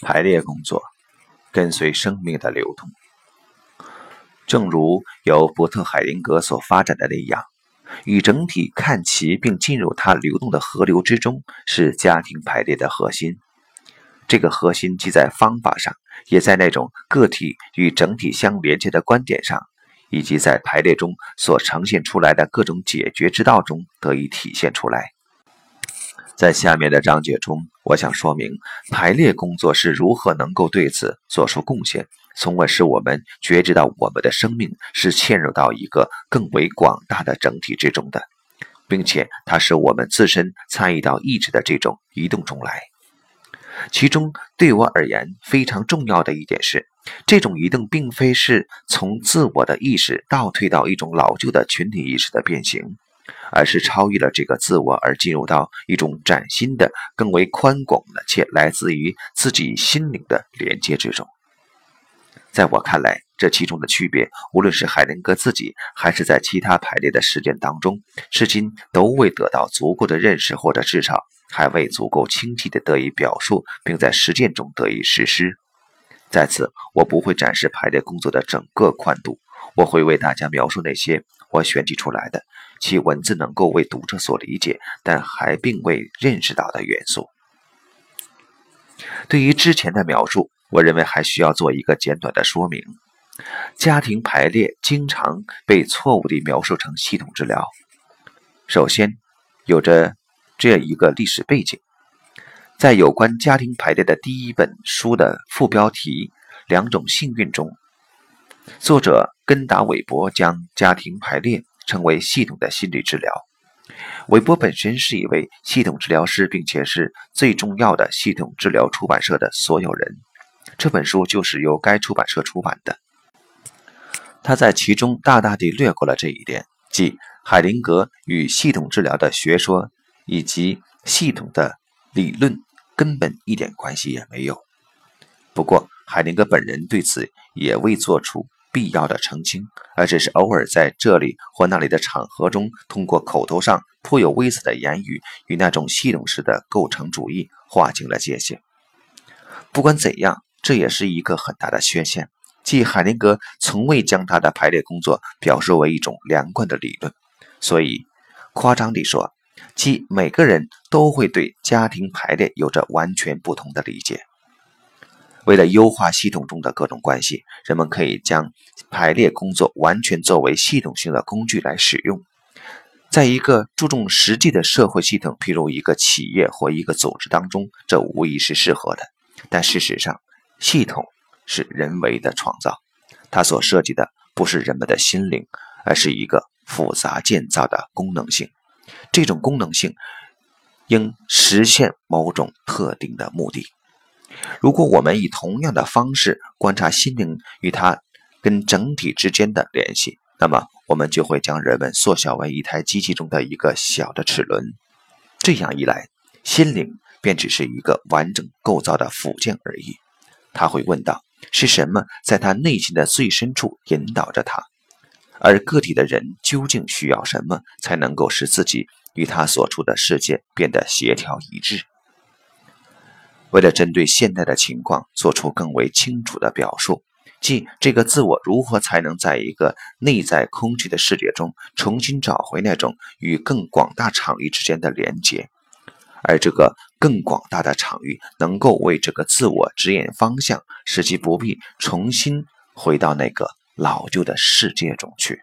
排列工作跟随生命的流动，正如由伯特海灵格所发展的那样，与整体看齐并进入它流动的河流之中，是家庭排列的核心。这个核心既在方法上，也在那种个体与整体相连接的观点上，以及在排列中所呈现出来的各种解决之道中得以体现出来。在下面的章节中，我想说明排列工作是如何能够对此做出贡献，从而使我们觉知到我们的生命是嵌入到一个更为广大的整体之中的，并且它使我们自身参与到意志的这种移动中来。其中对我而言非常重要的一点是，这种移动并非是从自我的意识倒退到一种老旧的群体意识的变形。而是超越了这个自我，而进入到一种崭新的、更为宽广的且来自于自己心灵的连接之中。在我看来，这其中的区别，无论是海灵格自己，还是在其他排列的实践当中，至今都未得到足够的认识，或者至少还未足够清晰地得以表述，并在实践中得以实施。在此，我不会展示排列工作的整个宽度，我会为大家描述那些我选取出来的。其文字能够为读者所理解，但还并未认识到的元素。对于之前的描述，我认为还需要做一个简短的说明。家庭排列经常被错误地描述成系统治疗。首先，有着这样一个历史背景：在有关家庭排列的第一本书的副标题《两种幸运》中，作者根达韦伯将家庭排列。成为系统的心理治疗。韦伯本身是一位系统治疗师，并且是最重要的系统治疗出版社的所有人。这本书就是由该出版社出版的。他在其中大大地略过了这一点，即海灵格与系统治疗的学说以及系统的理论根本一点关系也没有。不过，海灵格本人对此也未做出。必要的澄清，而只是偶尔在这里或那里的场合中，通过口头上颇有微词的言语，与那种系统式的构成主义划清了界限。不管怎样，这也是一个很大的缺陷，即海灵格从未将他的排列工作表述为一种连贯的理论。所以，夸张地说，即每个人都会对家庭排列有着完全不同的理解。为了优化系统中的各种关系，人们可以将排列工作完全作为系统性的工具来使用。在一个注重实际的社会系统，譬如一个企业或一个组织当中，这无疑是适合的。但事实上，系统是人为的创造，它所涉及的不是人们的心灵，而是一个复杂建造的功能性。这种功能性应实现某种特定的目的。如果我们以同样的方式观察心灵与它跟整体之间的联系，那么我们就会将人们缩小为一台机器中的一个小的齿轮。这样一来，心灵便只是一个完整构造的附件而已。他会问道：是什么在他内心的最深处引导着他？而个体的人究竟需要什么，才能够使自己与他所处的世界变得协调一致？为了针对现代的情况做出更为清楚的表述，即这个自我如何才能在一个内在空虚的世界中重新找回那种与更广大场域之间的连接，而这个更广大的场域能够为这个自我指引方向，使其不必重新回到那个老旧的世界中去。